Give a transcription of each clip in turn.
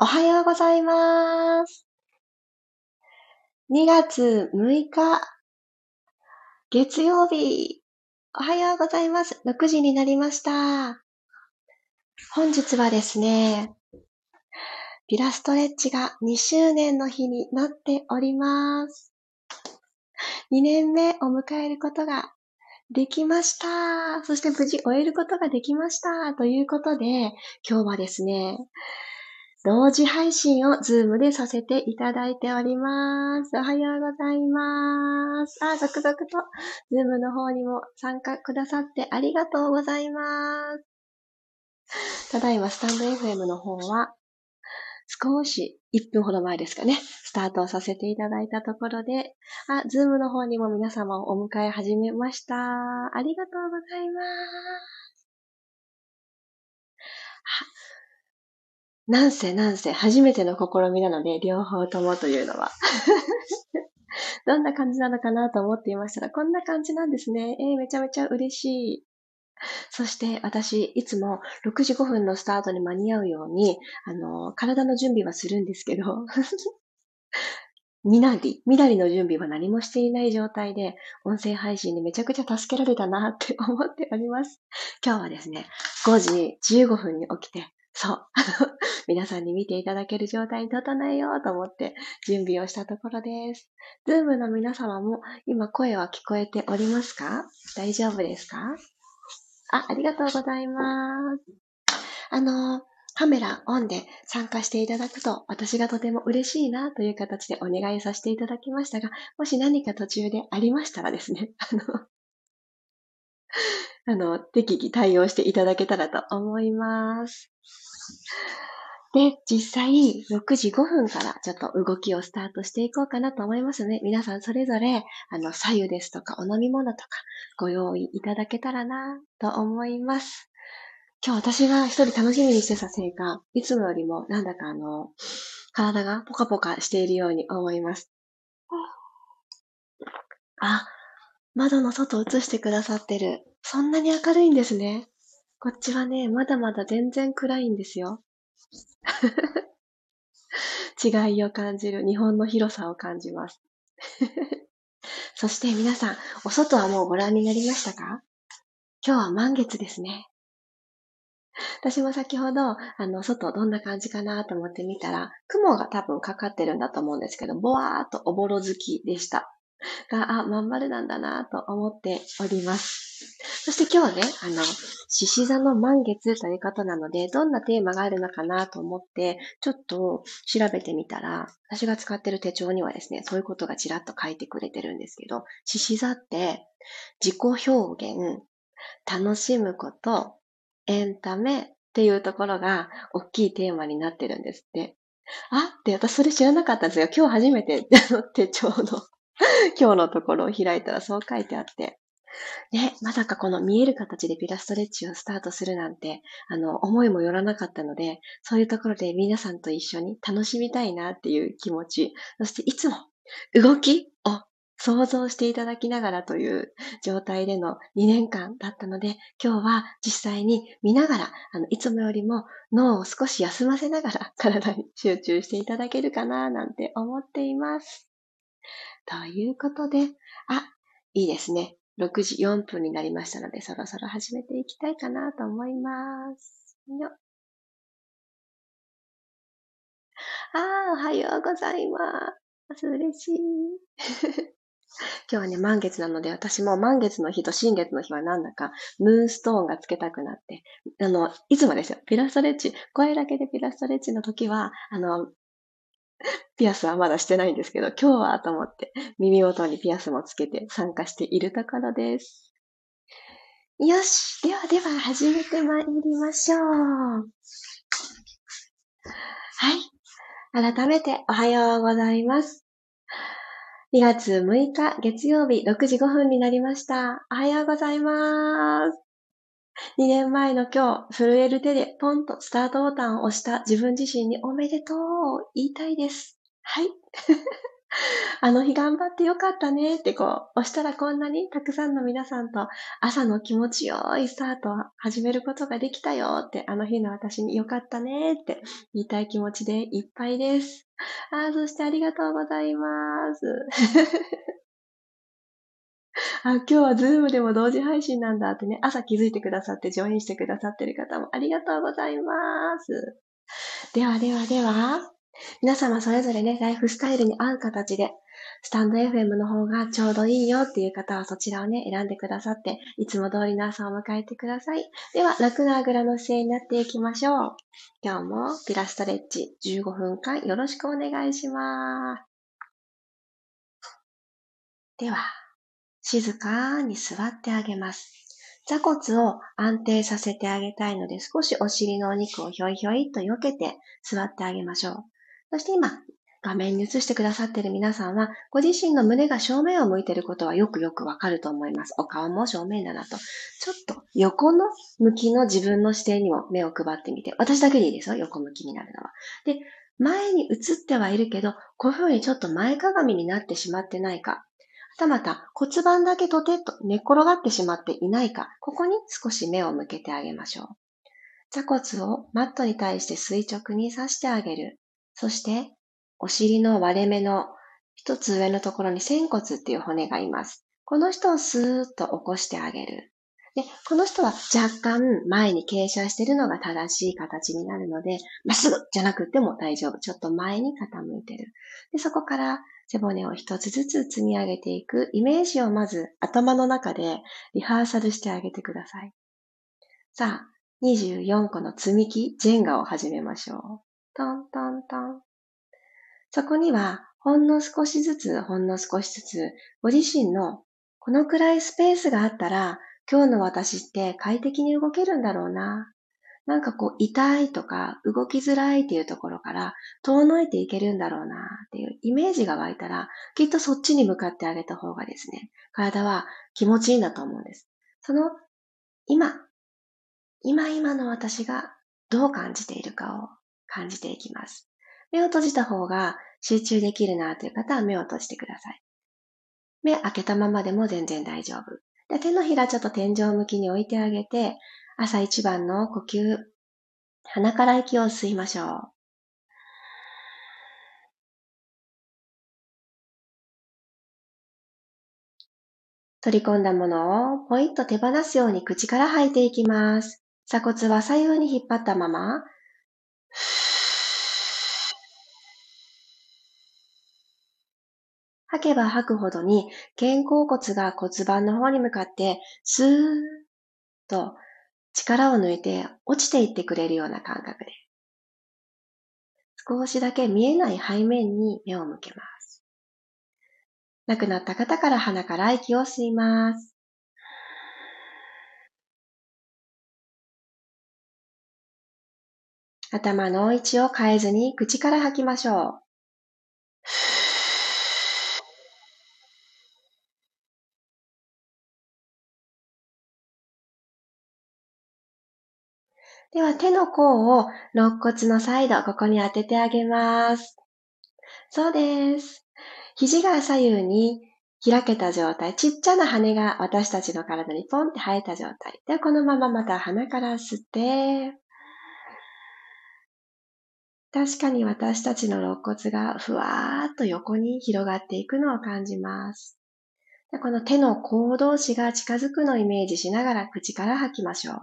おはようございます。2月6日、月曜日。おはようございます。6時になりました。本日はですね、ピラストレッチが2周年の日になっております。2年目を迎えることができました。そして無事終えることができました。ということで、今日はですね、同時配信を Zoom でさせていただいております。おはようございます。あ、続々と Zoom の方にも参加くださってありがとうございます。ただいまスタンド FM の方は少し1分ほど前ですかね、スタートさせていただいたところで、あ、 Zoom の方にも皆様をお迎え始めました。ありがとうございます。なんせなんせ初めての試みなので、両方ともというのは。どんな感じなのかなと思っていましたら、こんな感じなんですね。えー、めちゃめちゃ嬉しい。そして私、いつも6時5分のスタートに間に合うように、あの、体の準備はするんですけど、みなり、みなりの準備は何もしていない状態で、音声配信にめちゃくちゃ助けられたなって思っております。今日はですね、5時15分に起きて、そう。皆さんに見ていただける状態に整えようと思って準備をしたところです。ズームの皆様も今声は聞こえておりますか？大丈夫ですか？あ、ありがとうございます。あの、カメラオンで参加していただくと私がとても嬉しいなという形でお願いさせていただきましたが、もし何か途中でありましたらですね、あの、あの、適宜対応していただけたらと思います。で、実際、6時5分からちょっと動きをスタートしていこうかなと思いますね。皆さんそれぞれ、あの、左右ですとか、お飲み物とか、ご用意いただけたらなと思います。今日私が一人楽しみにしてたせいか、いつもよりもなんだかあの、体がポカポカしているように思います。あ、窓の外映してくださってる。そんなに明るいんですね。こっちはね、まだまだ全然暗いんですよ。違いを感じる。日本の広さを感じます。そして皆さん、お外はもうご覧になりましたか？今日は満月ですね。私も先ほど、あの、外どんな感じかなと思ってみたら、雲が多分かかってるんだと思うんですけど、ぼわーっとおぼろ月でした。が、あ、まん丸なんだなと思っております。そして今日はね、あの、獅子座の満月ということなので、どんなテーマがあるのかなと思って、ちょっと調べてみたら、私が使ってる手帳にはですね、そういうことがちらっと書いてくれてるんですけど、獅子座って自己表現、楽しむこと、エンタメっていうところが大きいテーマになってるんですって。あって私それ知らなかったんですよ。今日初めて手帳の 今日のところを開いたらそう書いてあって、ね、まさかこの見える形でピラストレッチをスタートするなんて、あの、思いもよらなかったので、そういうところで皆さんと一緒に楽しみたいなっていう気持ち、そしていつも動きを想像していただきながらという状態での2年間だったので、今日は実際に見ながら、あの、いつもよりも脳を少し休ませながら体に集中していただけるかななんて思っています。ということで、あ、いいですね。6時4分になりましたので、そろそろ始めていきたいかなと思います。よああ、おはようございます。嬉しい。今日はね、満月なので、私も満月の日と新月の日はなんだか、ムーンストーンがつけたくなって、あの、いつもですよ、ピラストレッチ、声だけでピラストレッチの時は、あの、ピアスはまだしてないんですけど、今日はと思って耳元にピアスもつけて参加しているところです。よし。ではでは始めてまいりましょう。はい。改めておはようございます。2月6日月曜日6時5分になりました。おはようございます。2年前の今日、震える手でポンとスタートボタンを押した自分自身におめでとうを言いたいです。はい。あの日頑張ってよかったねってこう、押したらこんなにたくさんの皆さんと朝の気持ちよいスタートを始めることができたよって、あの日の私によかったねって言いたい気持ちでいっぱいです。ああ、そしてありがとうございます。あ、今日は Zoom でも同時配信なんだってね、朝気づいてくださってジョインしてくださってる方もありがとうございます。ではではでは、皆様それぞれね、ライフスタイルに合う形で、スタンド FM の方がちょうどいいよっていう方はそちらをね、選んでくださって、いつも通りの朝を迎えてください。では、楽なあぐらの姿勢になっていきましょう。今日もピラストレッチ15分間よろしくお願いします。では、静かに座ってあげます。座骨を安定させてあげたいので、少しお尻のお肉をひょいひょいと避けて座ってあげましょう。そして今、画面に映してくださっている皆さんは、ご自身の胸が正面を向いていることはよくよくわかると思います。お顔も正面だなと。ちょっと横の向きの自分の視点にも目を配ってみて。私だけでいいですよ。横向きになるのは。で、前に映ってはいるけど、こういうふうにちょっと前かがみになってしまってないか。たまた骨盤だけとてっと寝っ転がってしまっていないか。ここに少し目を向けてあげましょう。座骨をマットに対して垂直に刺してあげる。そして、お尻の割れ目の一つ上のところに仙骨っていう骨がいます。この人をスーッと起こしてあげる。で、この人は若干前に傾斜しているのが正しい形になるので、まっすぐじゃなくても大丈夫。ちょっと前に傾いてる。で、そこから背骨を一つずつ積み上げていくイメージをまず頭の中でリハーサルしてあげてください。さあ、24個の積み木、ジェンガを始めましょう。トントントン。そこには、ほんの少しずつ、ほんの少しずつ、ご自身のこのくらいスペースがあったら、今日の私って快適に動けるんだろうな。なんかこう、痛いとか、動きづらいっていうところから、遠のいていけるんだろうなっていうイメージが湧いたら、きっとそっちに向かってあげた方がですね、体は気持ちいいんだと思うんです。その、今、今今の私がどう感じているかを感じていきます。目を閉じた方が集中できるなという方は目を閉じてください。目開けたままでも全然大丈夫。で手のひらちょっと天井向きに置いてあげて、朝一番の呼吸、鼻から息を吸いましょう。取り込んだものをポイッと手放すように口から吐いていきます。鎖骨は左右に引っ張ったまま、吐けば吐くほどに肩甲骨が骨盤の方に向かってスーッと力を抜いて落ちていってくれるような感覚で少しだけ見えない背面に目を向けます。亡くなった方から鼻から息を吸います。頭の位置を変えずに口から吐きましょう。では手の甲を肋骨のサイド、ここに当ててあげます。そうです。肘が左右に開けた状態、ちっちゃな羽が私たちの体にポンって生えた状態。ではこのまままた鼻から吸って、確かに私たちの肋骨がふわーっと横に広がっていくのを感じます。この手の甲同士が近づくのをイメージしながら口から吐きましょう。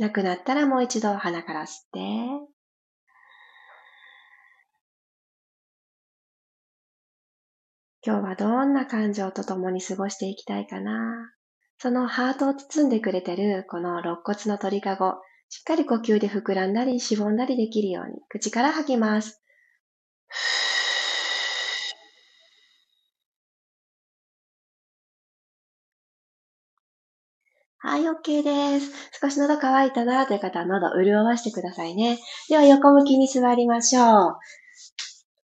なくなったらもう一度鼻から吸って、今日はどんな感情と共に過ごしていきたいかな。そのハートを包んでくれてるこの肋骨の鳥かご、しっかり呼吸で膨らんだりしぼんだりできるように口から吐きます。はい、OK です。少し喉乾いたなという方は喉潤わしてくださいね。では横向きに座りましょう。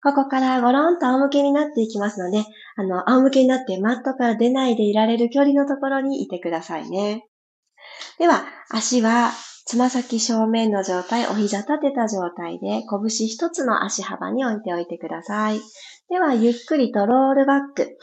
ここからゴロンと仰向けになっていきますので、あの、仰向けになってマットから出ないでいられる距離のところにいてくださいね。では、足はつま先正面の状態、お膝立てた状態で、拳一つの足幅に置いておいてください。では、ゆっくりとロールバック。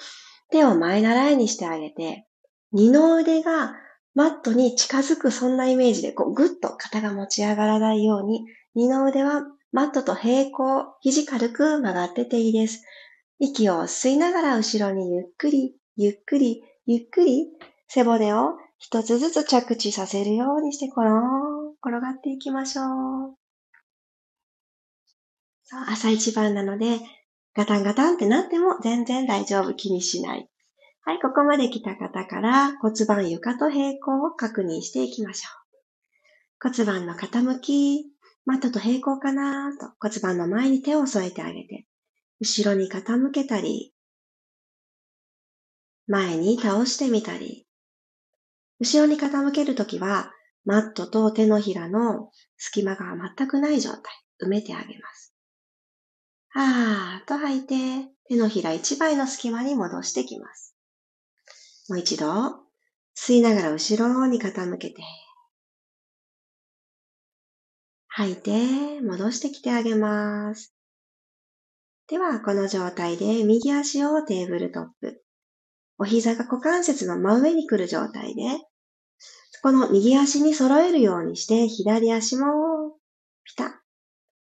手を前習いにしてあげて、二の腕がマットに近づくそんなイメージで、こう、ぐっと肩が持ち上がらないように、二の腕はマットと平行、肘軽く曲がってていいです。息を吸いながら後ろにゆっくり、ゆっくり、ゆっくり、背骨を一つずつ着地させるようにしてコロン、転がっていきましょう。そう、朝一番なので、ガタンガタンってなっても全然大丈夫、気にしない。はい、ここまで来た方から骨盤床と平行を確認していきましょう。骨盤の傾き、マットと平行かなと骨盤の前に手を添えてあげて、後ろに傾けたり、前に倒してみたり、後ろに傾けるときは、マットと手のひらの隙間が全くない状態、埋めてあげます。はーっと吐いて、手のひら一倍の隙間に戻してきます。もう一度、吸いながら後ろに傾けて、吐いて、戻してきてあげます。では、この状態で右足をテーブルトップ。お膝が股関節の真上に来る状態で、この右足に揃えるようにして、左足もピタ。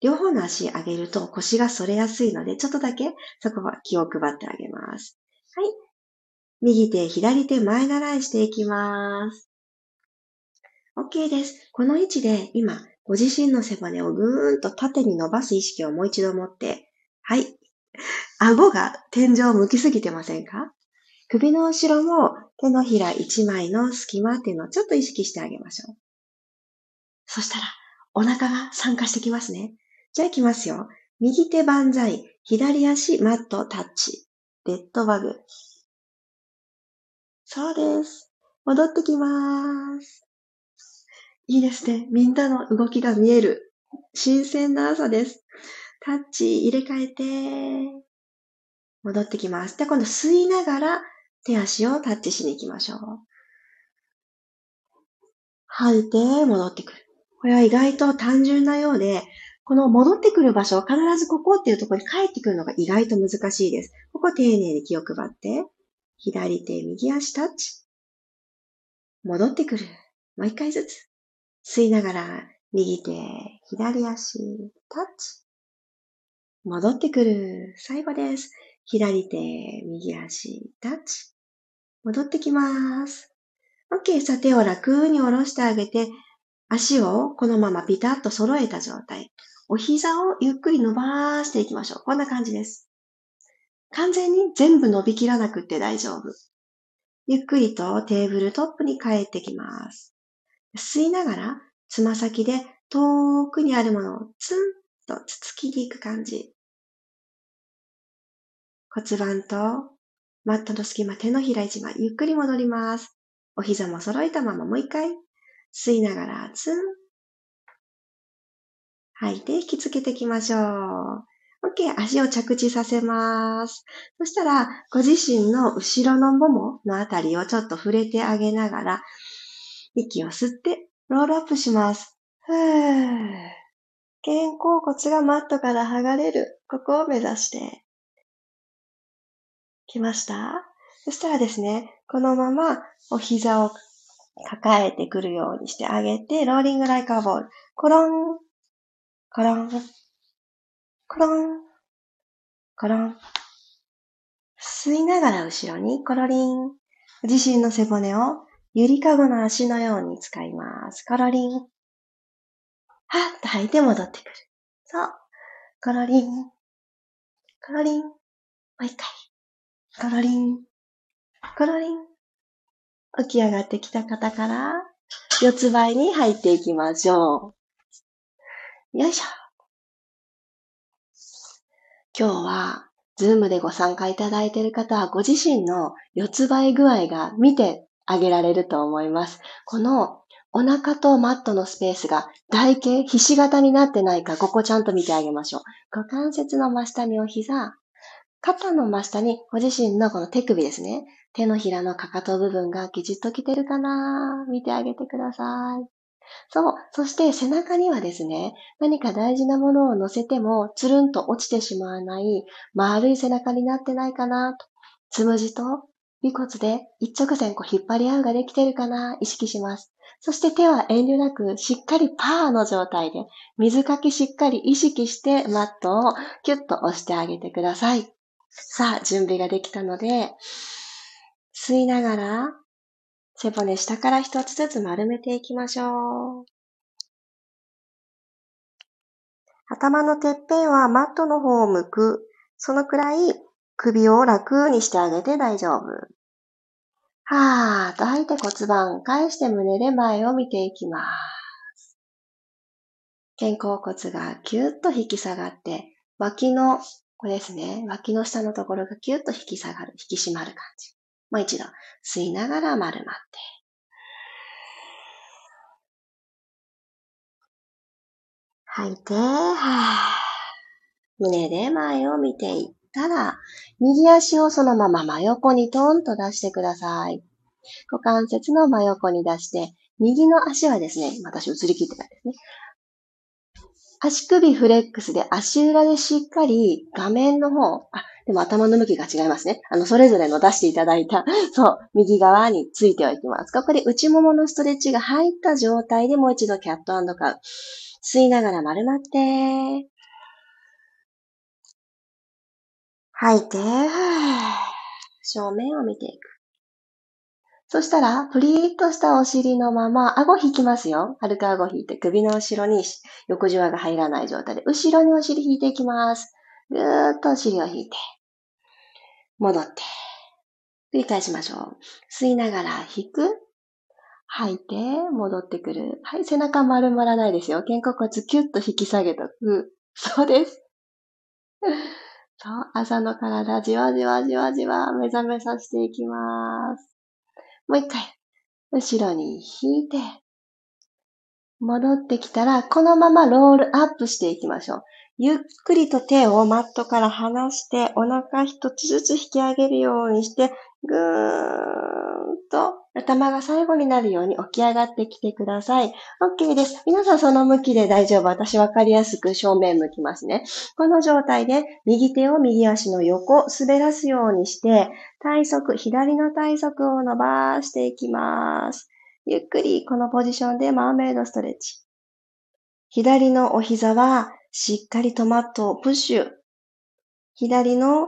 両方の足上げると腰が反れやすいので、ちょっとだけそこは気を配ってあげます。はい。右手、左手前習いしていきます。OK です。この位置で今、ご自身の背骨をぐーんと縦に伸ばす意識をもう一度持って、はい。顎が天井を向きすぎてませんか？首の後ろも手のひら一枚の隙間っていうのをちょっと意識してあげましょう。そしたら、お腹が参加してきますね。じゃあ行きますよ。右手万歳、左足マットタッチ、デッドバグ。そうです。戻ってきます。いいですね。みんなの動きが見える。新鮮な朝です。タッチ入れ替えて、戻ってきます。で、今度吸いながら手足をタッチしに行きましょう。吐いて戻ってくる。これは意外と単純なようで、この戻ってくる場所、必ずここっていうところに帰ってくるのが意外と難しいです。ここ丁寧に気を配って、左手、右足タッチ。戻ってくる。もう一回ずつ。吸いながら、右手、左足、タッチ。戻ってくる。最後です。左手、右足、タッチ。戻ってきます。OK。さあ、手を楽に下ろしてあげて、足をこのままピタッと揃えた状態。お膝をゆっくり伸ばしていきましょう。こんな感じです。完全に全部伸びきらなくって大丈夫。ゆっくりとテーブルトップに帰ってきます。吸いながら、つま先で遠くにあるものをツンとつつきに行く感じ。骨盤とマットの隙間、手のひら一枚、ゆっくり戻ります。お膝も揃えたままもう一回、吸いながら、ツン。吐いて引きつけていきましょう。OK。足を着地させます。そしたら、ご自身の後ろのもものあたりをちょっと触れてあげながら、息を吸って、ロールアップします。ふー。肩甲骨がマットから剥がれる。ここを目指して。来ましたそしたらですね、このままお膝を抱えてくるようにしてあげて、ローリングライカーボール。コロン、コロン、コロン、コロン。吸いながら後ろにコロリン。自身の背骨をゆりかごの足のように使います。コロリン。はっと吐いて戻ってくる。そう。コロリン。コロリン。もう一回。コロリン、コロリン。起き上がってきた方から、四つ倍に入っていきましょう。よいしょ。今日は、ズームでご参加いただいている方は、ご自身の四つ倍具合が見てあげられると思います。このお腹とマットのスペースが台形、ひし形になってないか、ここちゃんと見てあげましょう。股関節の真下にお膝、肩の真下にご自身のこの手首ですね。手のひらのかかと部分がギチッときてるかな見てあげてください。そう。そして背中にはですね、何か大事なものを乗せても、つるんと落ちてしまわない丸い背中になってないかなと。つむじと尾骨で一直線こう引っ張り合うができてるかな意識します。そして手は遠慮なくしっかりパーの状態で水かきしっかり意識してマットをキュッと押してあげてください。さあ、準備ができたので、吸いながら背骨下から一つずつ丸めていきましょう。頭のてっぺんはマットの方を向く。そのくらい首を楽にしてあげて大丈夫。はーっと吐いて骨盤返して胸で前を見ていきます。肩甲骨がキュッと引き下がって、脇の、これですね、脇の下のところがキュッと引き下がる、引き締まる感じ。もう一度、吸いながら丸まって。吐いて、は胸で前を見ていったら、右足をそのまま真横にトンと出してください。股関節の真横に出して、右の足はですね、私映り切ってたんですね。足首フレックスで足裏でしっかり画面の方、あ、でも頭の向きが違いますね。あの、それぞれの出していただいた、そう、右側についておきます。ここで内もものストレッチが入った状態でもう一度キャットカウ。吸いながら丸まって、吐いて、正面を見ていく。そしたら、プリーッとしたお尻のまま、顎引きますよ。軽く顎引いて、首の後ろに横じわが入らない状態で、後ろにお尻引いていきます。ぐーっとお尻を引いて、戻って、繰り返しましょう。吸いながら引く、吐いて、戻ってくる。はい、背中丸まらないですよ。肩甲骨キュッと引き下げとく。そうです。そう、朝の体、じわじわじわじわ目覚めさせていきます。もう一回、後ろに引いて、戻ってきたら、このままロールアップしていきましょう。ゆっくりと手をマットから離して、お腹一つずつ引き上げるようにして、ぐーんと頭が最後になるように起き上がってきてください。OK です。皆さんその向きで大丈夫。私わかりやすく正面向きますね。この状態で右手を右足の横、滑らすようにして、体側、左の体側を伸ばしていきます。ゆっくりこのポジションでマーメイドストレッチ。左のお膝はしっかりとマットをプッシュ。左の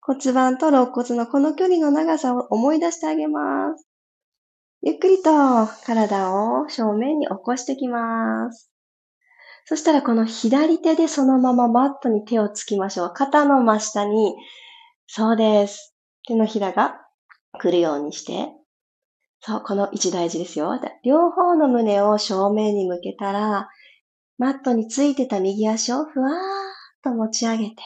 骨盤と肋骨のこの距離の長さを思い出してあげます。ゆっくりと体を正面に起こしてきます。そしたらこの左手でそのままマットに手をつきましょう。肩の真下に、そうです。手のひらが来るようにして、そう、この位置大事ですよ。両方の胸を正面に向けたら、マットについてた右足をふわーっと持ち上げて、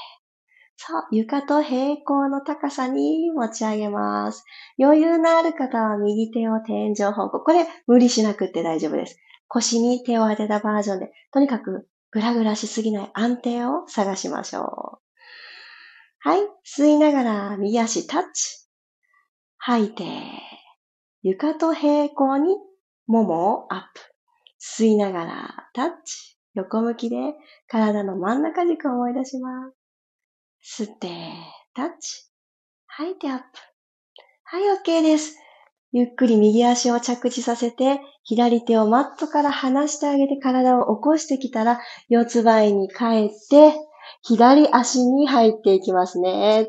そう、床と平行の高さに持ち上げます。余裕のある方は右手を天井方向。これ無理しなくって大丈夫です。腰に手を当てたバージョンで、とにかくグラグラしすぎない安定を探しましょう。はい。吸いながら右足タッチ。吐いて、床と平行にももをアップ。吸いながらタッチ。横向きで体の真ん中軸を思い出します。吸って、タッチ。吐いてアップ。はい、OK です。ゆっくり右足を着地させて、左手をマットから離してあげて体を起こしてきたら、四つ倍に帰って、左足に入っていきますね。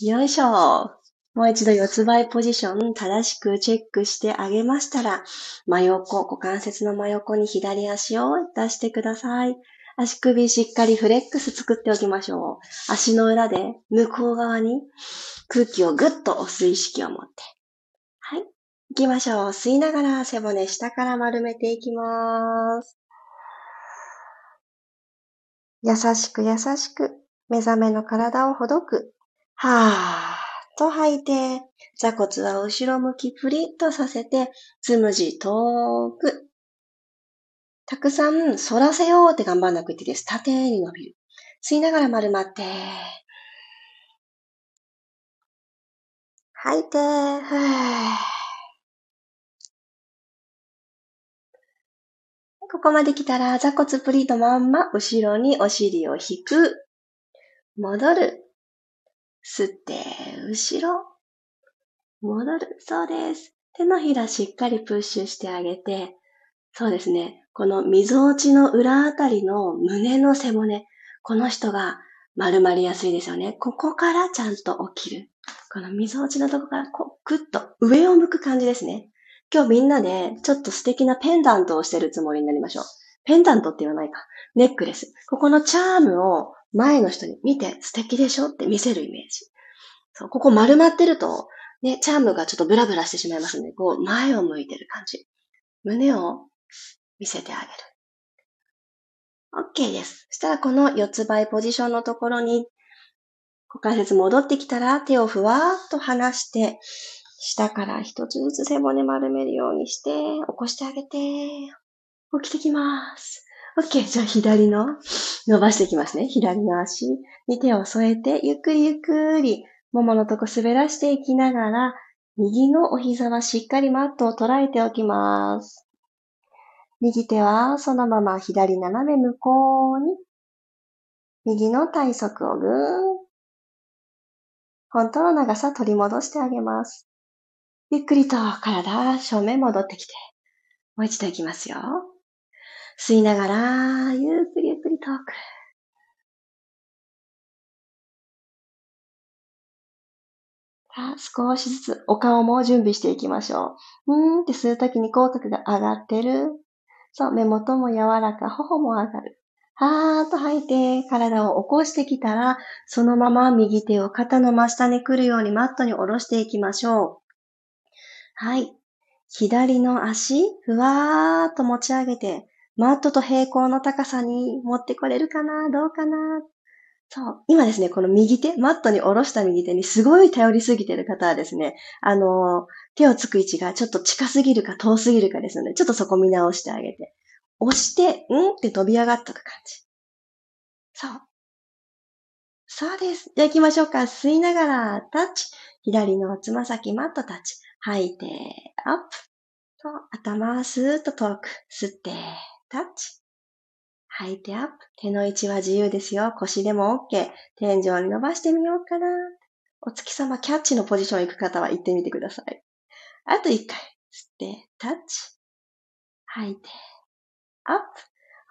よいしょ。もう一度四つ倍ポジション正しくチェックしてあげましたら、真横、股関節の真横に左足を出してください。足首しっかりフレックス作っておきましょう。足の裏で向こう側に空気をぐっと押す意識を持って。はい。行きましょう。吸いながら背骨下から丸めていきます。優しく優しく目覚めの体をほどく。はぁ。と吐いて、座骨は後ろ向きプリッとさせて、つむじ遠く。たくさん反らせようって頑張んなくていいです。縦に伸びる。吸いながら丸まって。吐いて、ふここまで来たら、座骨プリートまんま、後ろにお尻を引く。戻る。吸って、後ろ。戻る。そうです。手のひらしっかりプッシュしてあげて、そうですね。この溝落ちの裏あたりの胸の背骨、この人が丸まりやすいですよね。ここからちゃんと起きる。この溝落ちのとこからこう、ぐっと上を向く感じですね。今日みんなでちょっと素敵なペンダントをしてるつもりになりましょう。ペンダントって言わないか。ネックレス。ここのチャームを前の人に見て素敵でしょって見せるイメージ。そう、ここ丸まってると、ね、チャームがちょっとブラブラしてしまいますので、こう前を向いてる感じ。胸を見せてあげる。OK です。そしたらこの四つ倍ポジションのところに、股関節戻ってきたら手をふわーっと離して、下から一つずつ背骨丸めるようにして、起こしてあげて、起きてきます。OK。じゃあ左の伸ばしていきますね。左の足に手を添えて、ゆっくりゆっくり、もものとこ滑らしていきながら、右のお膝はしっかりマットを捉えておきます。右手はそのまま左斜め向こうに、右の体側をぐーん。本当の長さ取り戻してあげます。ゆっくりと体正面戻ってきて、もう一度いきますよ。吸いながら、ゆっくりゆっくり遠く。さあ、少しずつお顔も準備していきましょう。うーんって吸うときに口角が上がってる。そう、目元も柔らか、頬も上がる。はーっと吐いて、体を起こしてきたら、そのまま右手を肩の真下に来るようにマットに下ろしていきましょう。はい。左の足、ふわーっと持ち上げて、マットと平行の高さに持ってこれるかな？どうかな？そう。今ですね、この右手、マットに下ろした右手にすごい頼りすぎてる方はですね、あの、手をつく位置がちょっと近すぎるか遠すぎるかですので、ちょっとそこ見直してあげて。押して、ん？って飛び上がった感じ。そう。そうです。じゃあ行きましょうか。吸いながらタッチ。左のつま先マットタッチ。吐いて、アップ。頭スーッと遠く。吸って、タッチ。吐いてアップ。手の位置は自由ですよ。腰でも OK。天井に伸ばしてみようかな。お月様キャッチのポジション行く方は行ってみてください。あと一回。吸って、タッチ。吐いて、アップ。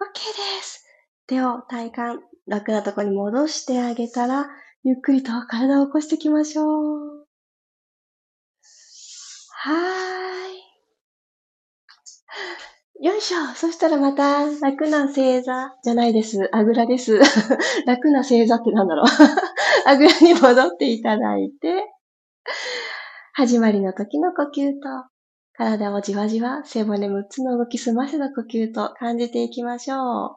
OK です。手を体幹、楽なとこに戻してあげたら、ゆっくりと体を起こしていきましょう。はーい。よいしょ。そしたらまた、楽な正座じゃないです。あぐらです。楽な正座ってなんだろう。あぐらに戻っていただいて、始まりの時の呼吸と、体をじわじわ背骨6つの動き済ませた呼吸と感じていきましょう。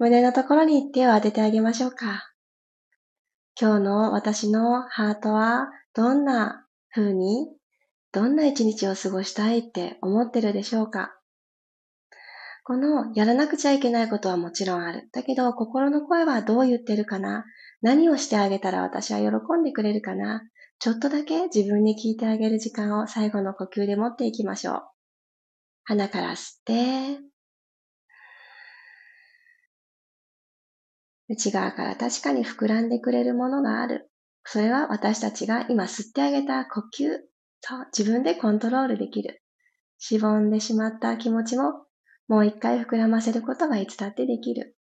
胸のところに手を当ててあげましょうか。今日の私のハートはどんな風に、どんな一日を過ごしたいって思ってるでしょうかこのやらなくちゃいけないことはもちろんある。だけど心の声はどう言ってるかな何をしてあげたら私は喜んでくれるかなちょっとだけ自分に聞いてあげる時間を最後の呼吸で持っていきましょう。鼻から吸って、内側から確かに膨らんでくれるものがある。それは私たちが今吸ってあげた呼吸と自分でコントロールできる。しぼんでしまった気持ちももう一回膨らませることがいつだってできる。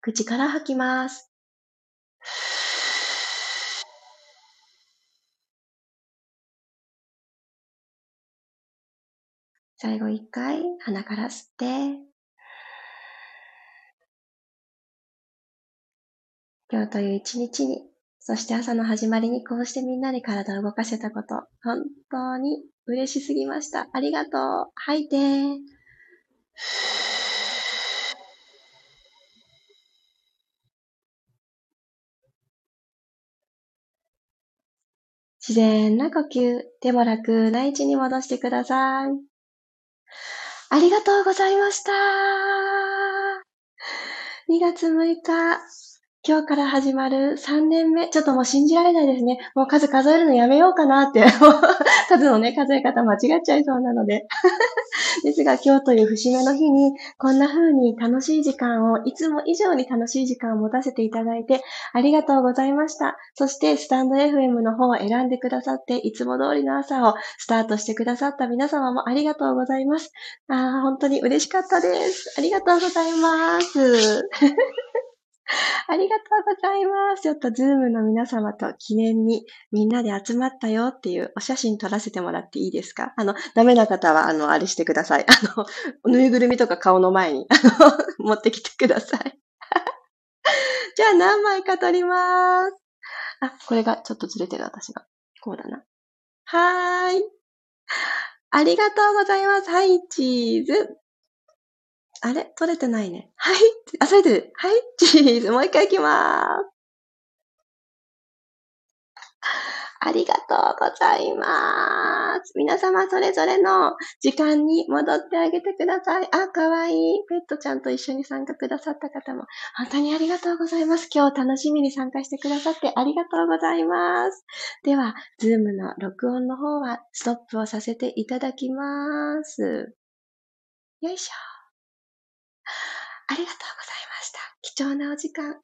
口から吐きます。最後一回鼻から吸って、今日という一日に、そして朝の始まりにこうしてみんなで体を動かせたこと、本当に嬉しすぎました。ありがとう。吐いて。自然な呼吸、手も楽な位置に戻してください。ありがとうございました。2月6日、今日から始まる3年目。ちょっともう信じられないですね。もう数数えるのやめようかなって。数のね、数え方間違っちゃいそうなので。ですが今日という節目の日に、こんな風に楽しい時間を、いつも以上に楽しい時間を持たせていただいて、ありがとうございました。そして、スタンド FM の方を選んでくださって、いつも通りの朝をスタートしてくださった皆様もありがとうございます。あ本当に嬉しかったです。ありがとうございます。ありがとうございます。ちょっとズームの皆様と記念にみんなで集まったよっていうお写真撮らせてもらっていいですか？あの、ダメな方は、あの、あれしてください。あの、ぬいぐるみとか顔の前に、あの、持ってきてください。じゃあ何枚か撮ります。あ、これがちょっとずれてる私が。こうだな。はーい。ありがとうございます。はい、チーズ。あれ取れてないね。はい。あ、それで、はい、チーズ。もう一回いきまーす。ありがとうございます。皆様それぞれの時間に戻ってあげてください。あ、かわいい。ペットちゃんと一緒に参加くださった方も、本当にありがとうございます。今日楽しみに参加してくださってありがとうございます。では、ズームの録音の方はストップをさせていただきます。よいしょ。ありがとうございました。貴重なお時間、あ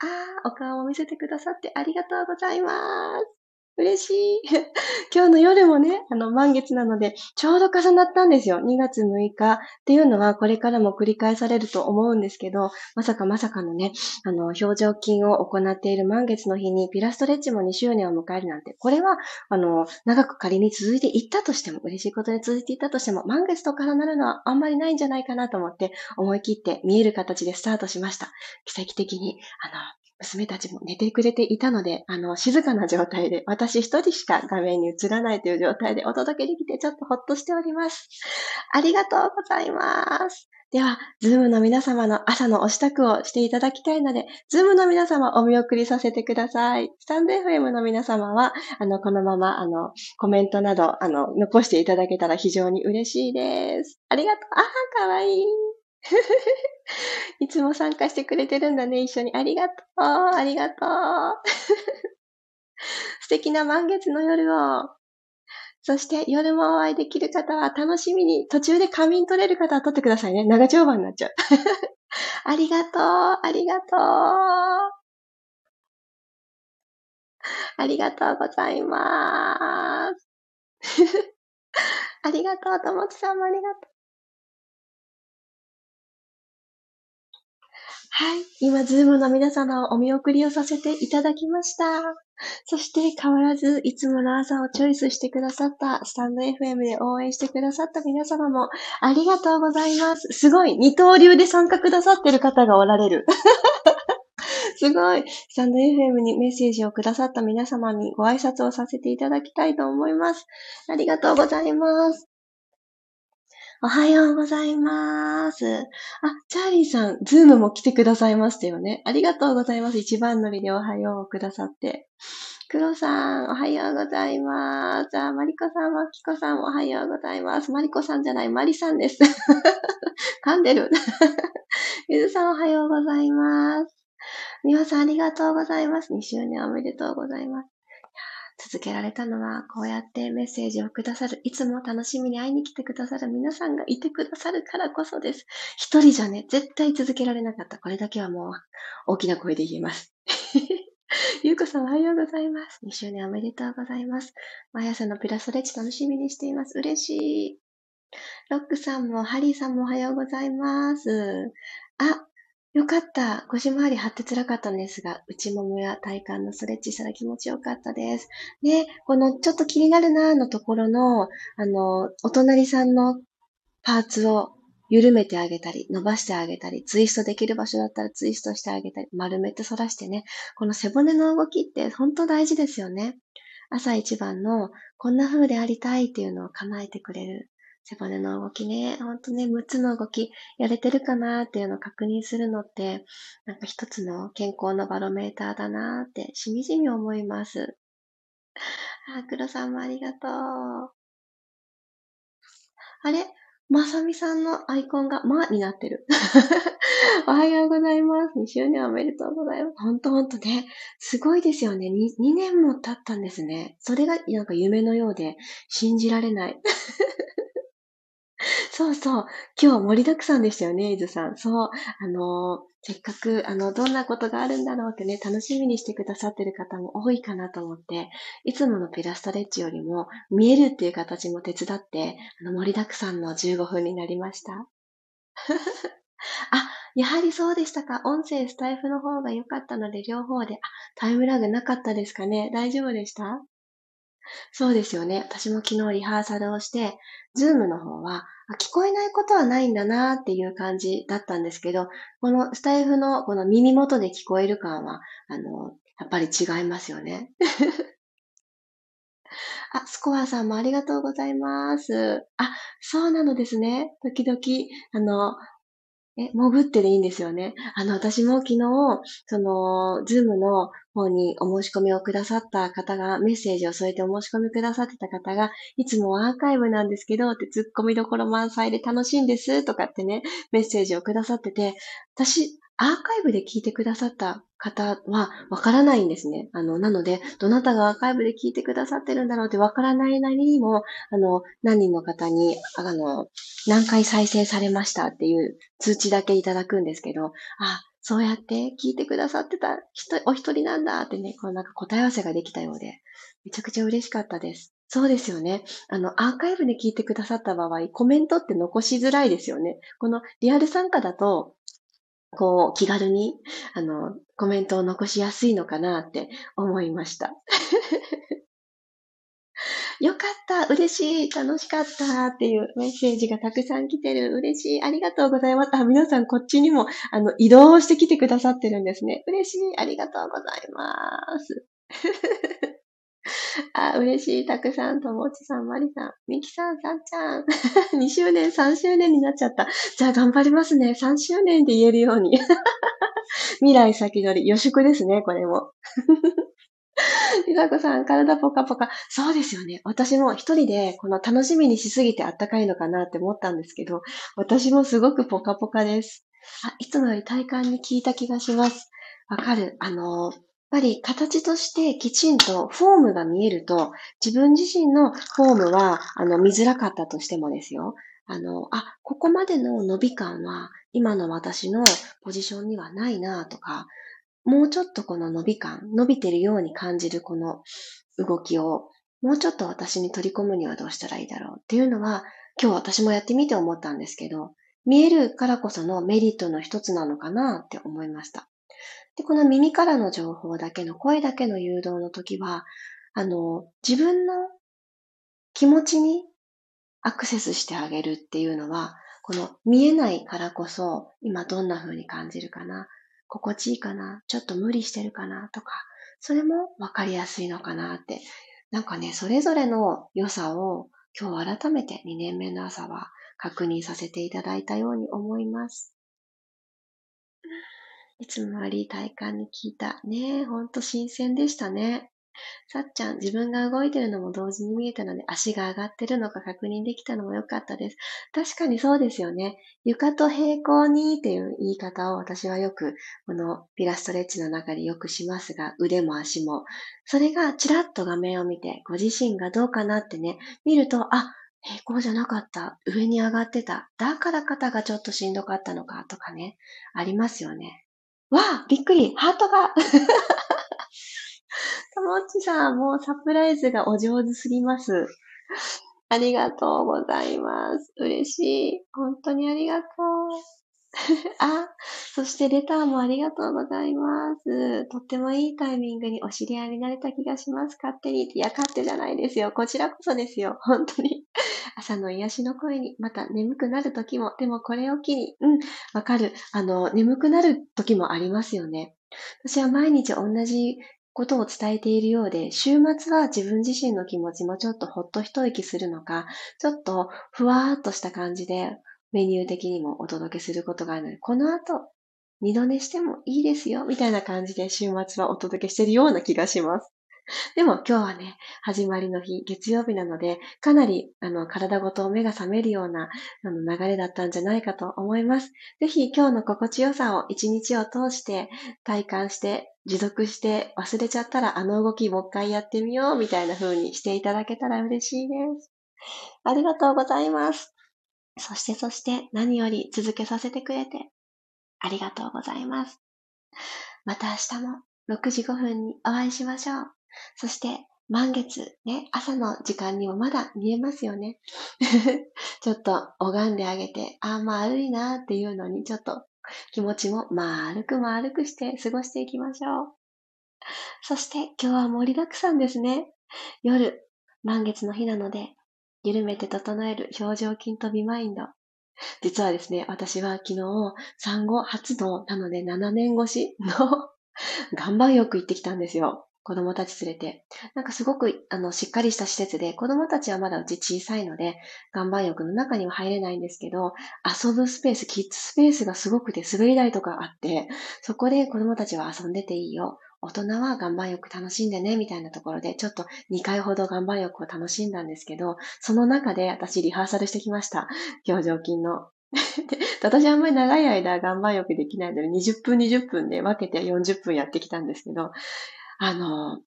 あ、お顔を見せてくださってありがとうございます。嬉しい。今日の夜もね、あの、満月なので、ちょうど重なったんですよ。2月6日っていうのは、これからも繰り返されると思うんですけど、まさかまさかのね、あの、表情筋を行っている満月の日に、ピラストレッチも2周年を迎えるなんて、これは、あの、長く仮に続いていったとしても、嬉しいことで続いていったとしても、満月と重なるのはあんまりないんじゃないかなと思って、思い切って見える形でスタートしました。奇跡的に、あの、娘たちも寝てくれていたので、あの、静かな状態で、私一人しか画面に映らないという状態でお届けできて、ちょっとほっとしております。ありがとうございます。では、ズームの皆様の朝のお支度をしていただきたいので、ズームの皆様お見送りさせてください。スタンド FM の皆様は、あの、このまま、あの、コメントなど、あの、残していただけたら非常に嬉しいです。ありがとう。ああ、かわいい。いつも参加してくれてるんだね、一緒に。ありがとう。ありがとう。素敵な満月の夜を。そして夜もお会いできる方は楽しみに、途中で仮眠取れる方は取ってくださいね。長丁場になっちゃう。ありがとう。ありがとう。ありがとうございます。ありがとう。ともちさんもありがとうはい。今、ズームの皆様をお見送りをさせていただきました。そして変わらず、いつもの朝をチョイスしてくださった、スタンド FM で応援してくださった皆様もありがとうございます。すごい、二刀流で参加くださってる方がおられる。すごい。スタンド FM にメッセージをくださった皆様にご挨拶をさせていただきたいと思います。ありがとうございます。おはようございます。あ、チャーリーさん、ズームも来てくださいましたよね。ありがとうございます。一番乗りでおはようをくださって。黒さん、おはようございます。あ、マリコさん、マキコさん、おはようございます。マリコさんじゃない、マリさんです。噛んでる。ゆずさん、おはようございます。みわさん、ありがとうございます。2周年おめでとうございます。続けられたのは、こうやってメッセージをくださる、いつも楽しみに会いに来てくださる皆さんがいてくださるからこそです。一人じゃね、絶対続けられなかった。これだけはもう、大きな声で言えます。ゆうこさんおはようございます。2周年おめでとうございます。毎朝のピラストレッチ楽しみにしています。嬉しい。ロックさんも、ハリーさんもおはようございます。あ、よかった。腰回り張って辛かったんですが、内ももや体幹のストレッチしたら気持ちよかったです。で、このちょっと気になるなーのところの、あの、お隣さんのパーツを緩めてあげたり、伸ばしてあげたり、ツイストできる場所だったらツイストしてあげたり、丸めて反らしてね、この背骨の動きって本当大事ですよね。朝一番のこんな風でありたいっていうのを叶えてくれる背骨の動きね、ほんとね、6つの動きやれてるかなっていうのを確認するのって、なんか一つの健康のバロメーターだなってしみじみ思います。あ、黒さんもありがとう。あれ？まさみさんのアイコンが、まになってる。おはようございます。2周年おめでとうございます。ほんとほんとね。すごいですよね2。2年も経ったんですね。それがなんか夢のようで信じられない。そうそう。今日盛りだくさんでしたよね、伊豆さん。そう。あの、せっかく、あの、どんなことがあるんだろうってね、楽しみにしてくださってる方も多いかなと思って、いつものピラストレッチよりも、見えるっていう形も手伝って、あの、盛りだくさんの15分になりました。あ、やはりそうでしたか。音声、スタイフの方が良かったので、両方で。あ、タイムラグなかったですかね。大丈夫でした？そうですよね。私も昨日リハーサルをして、ズームの方は、聞こえないことはないんだなっていう感じだったんですけど、このスタイフのこの耳元で聞こえる感は、あの、やっぱり違いますよね。あ、スコアさんもありがとうございます。あ、そうなのですね。時々、あの、え、潜ってでいいんですよね。あの、私も昨日、その、ズームの方にお申し込みをくださった方が、メッセージを添えてお申し込みくださってた方が、いつもアーカイブなんですけど、って突っ込みどころ満載で楽しいんです、とかってね、メッセージをくださってて、私、アーカイブで聞いてくださった方はわからないんですね。あの、なので、どなたがアーカイブで聞いてくださってるんだろうってわからないなりにも、あの、何人の方に、あの、何回再生されましたっていう通知だけいただくんですけど、あ、そうやって聞いてくださってた人、お一人なんだってね、こうなんか答え合わせができたようで、めちゃくちゃ嬉しかったです。そうですよね。あの、アーカイブで聞いてくださった場合、コメントって残しづらいですよね。このリアル参加だと、こう、気軽に、あの、コメントを残しやすいのかなって思いました。よかった、嬉しい、楽しかったっていうメッセージがたくさん来てる。嬉しい、ありがとうございます。あ、皆さんこっちにも、あの、移動してきてくださってるんですね。嬉しい、ありがとうございます。あ、嬉しい。たくさん、ともちさん、まりさん、みきさん、さんちゃん。2周年、3周年になっちゃった。じゃあ頑張りますね。3周年で言えるように。未来先取り。予祝ですね、これも。りさこさん、体ポカポカ。そうですよね。私も一人で、この楽しみにしすぎてあったかいのかなって思ったんですけど、私もすごくポカポカです。あ、いつもより体感に効いた気がします。わかる。あの、やっぱり形としてきちんとフォームが見えると、自分自身のフォームは、あの、見づらかったとしてもですよ。あの、あ、ここまでの伸び感は、今の私のポジションにはないなとか、もうちょっとこの伸び感、伸びてるように感じるこの動きを、もうちょっと私に取り込むにはどうしたらいいだろうっていうのは、今日私もやってみて思ったんですけど、見えるからこそのメリットの一つなのかなって思いました。で、この耳からの情報だけの声だけの誘導の時は、あの、自分の気持ちにアクセスしてあげるっていうのは、この見えないからこそ、今どんな風に感じるかな、心地いいかな、ちょっと無理してるかな？とか、それもわかりやすいのかなって。なんかね、それぞれの良さを今日改めて2年目の朝は確認させていただいたように思います。いつもより体感に聞いた。ねえ、ほんと新鮮でしたね。さっちゃん、自分が動いてるのも同時に見えたので、足が上がってるのか確認できたのも良かったです。確かにそうですよね。床と平行にっていう言い方を私はよく、このピラストレッチの中でよくしますが、腕も足も。それがちらっと画面を見て、ご自身がどうかなってね、見ると、あ、平行じゃなかった。上に上がってた。だから肩がちょっとしんどかったのかとかね、ありますよね。わあ、びっくりハートが ともっちさん、もうサプライズがお上手すぎます。ありがとうございます。嬉しい。本当にありがとう。あ、そしてレターもありがとうございます。とってもいいタイミングにお知り合いになれた気がします。勝手に。いや、勝手じゃないですよ。こちらこそですよ。本当に。朝の癒しの声に、また眠くなる時も、でもこれを機に、うん、わかる。あの、眠くなる時もありますよね。私は毎日同じことを伝えているようで、週末は自分自身の気持ちもちょっとほっと一息するのか、ちょっとふわーっとした感じでメニュー的にもお届けすることがあるので、この後、二度寝してもいいですよ、みたいな感じで週末はお届けしているような気がします。でも今日はね、始まりの日、月曜日なので、かなり、あの、体ごと目が覚めるような、あの、流れだったんじゃないかと思います。ぜひ今日の心地よさを一日を通して体感して、持続して忘れちゃったらあの動きもう一回やってみようみたいな風にしていただけたら嬉しいです。ありがとうございます。そしてそして何より続けさせてくれてありがとうございます。また明日も6時5分にお会いしましょう。そして、満月、ね、朝の時間にもまだ見えますよね。ちょっと拝んであげて、ああ、丸いなっていうのに、ちょっと気持ちも丸く丸くして過ごしていきましょう。そして今日は盛りだくさんですね。夜、満月の日なので、緩めて整える表情筋とビマインド。実はですね、私は昨日、産後初の、なので7年越しの岩盤浴行ってきたんですよ。子供たち連れて。なんかすごく、あの、しっかりした施設で、子供たちはまだうち小さいので、岩盤浴の中には入れないんですけど、遊ぶスペース、キッズスペースがすごくて、滑り台とかあって、そこで子供たちは遊んでていいよ。大人は岩盤浴楽しんでね、みたいなところで、ちょっと2回ほど岩盤浴を楽しんだんですけど、その中で私リハーサルしてきました。表情筋の。で私あんまり長い間岩盤浴できないので、20分20分で分けて40分やってきたんですけど、あの、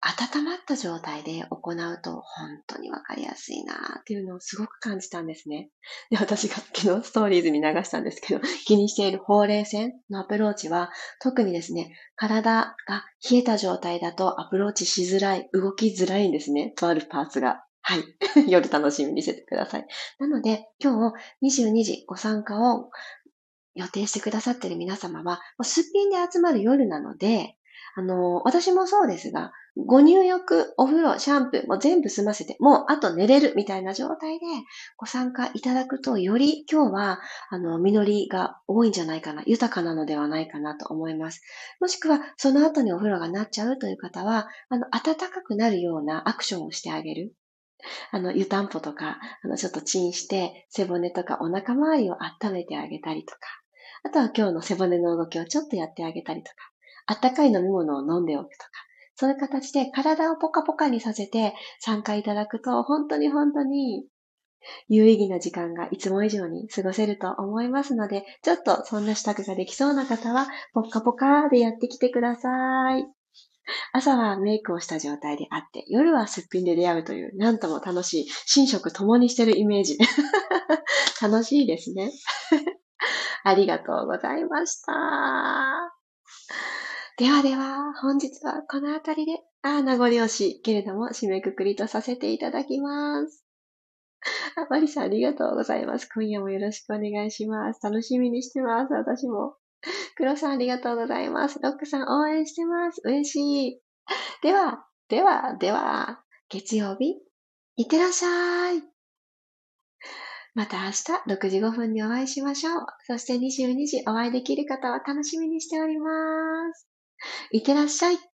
温まった状態で行うと本当にわかりやすいなっていうのをすごく感じたんですね。で、私が昨日ストーリーズに流したんですけど、気にしているほうれい線のアプローチは、特にですね、体が冷えた状態だとアプローチしづらい、動きづらいんですね。とあるパーツが。はい。夜楽しみにしててください。なので、今日22時ご参加を予定してくださっている皆様は、もうすっぴんで集まる夜なので、あの、私もそうですが、ご入浴、お風呂、シャンプーも全部済ませて、もうあと寝れるみたいな状態でご参加いただくと、より今日は、あの、実りが多いんじゃないかな、豊かなのではないかなと思います。もしくは、その後にお風呂がなっちゃうという方は、あの、暖かくなるようなアクションをしてあげる。あの、湯たんぽとか、あの、ちょっとチンして、背骨とかお腹周りを温めてあげたりとか、あとは今日の背骨の動きをちょっとやってあげたりとか、あったかい飲み物を飲んでおくとか、そういう形で体をポカポカにさせて参加いただくと、本当に本当に有意義な時間がいつも以上に過ごせると思いますので、ちょっとそんな支度ができそうな方は、ポカポカでやってきてください。朝はメイクをした状態であって、夜はすっぴんで出会うという、なんとも楽しい、寝食共にしてるイメージ。楽しいですね。ありがとうございました。ではでは、本日はこの辺りで、ああ、名残惜しいけれども、締めくくりとさせていただきます。あ、マリさんありがとうございます。今夜もよろしくお願いします。楽しみにしてます、私も。黒さんありがとうございます。ロックさん応援してます。嬉しい。では、では、では、月曜日、いってらっしゃい。また明日6時5分にお会いしましょう。そして22時お会いできる方は楽しみにしております。いってらっしゃい。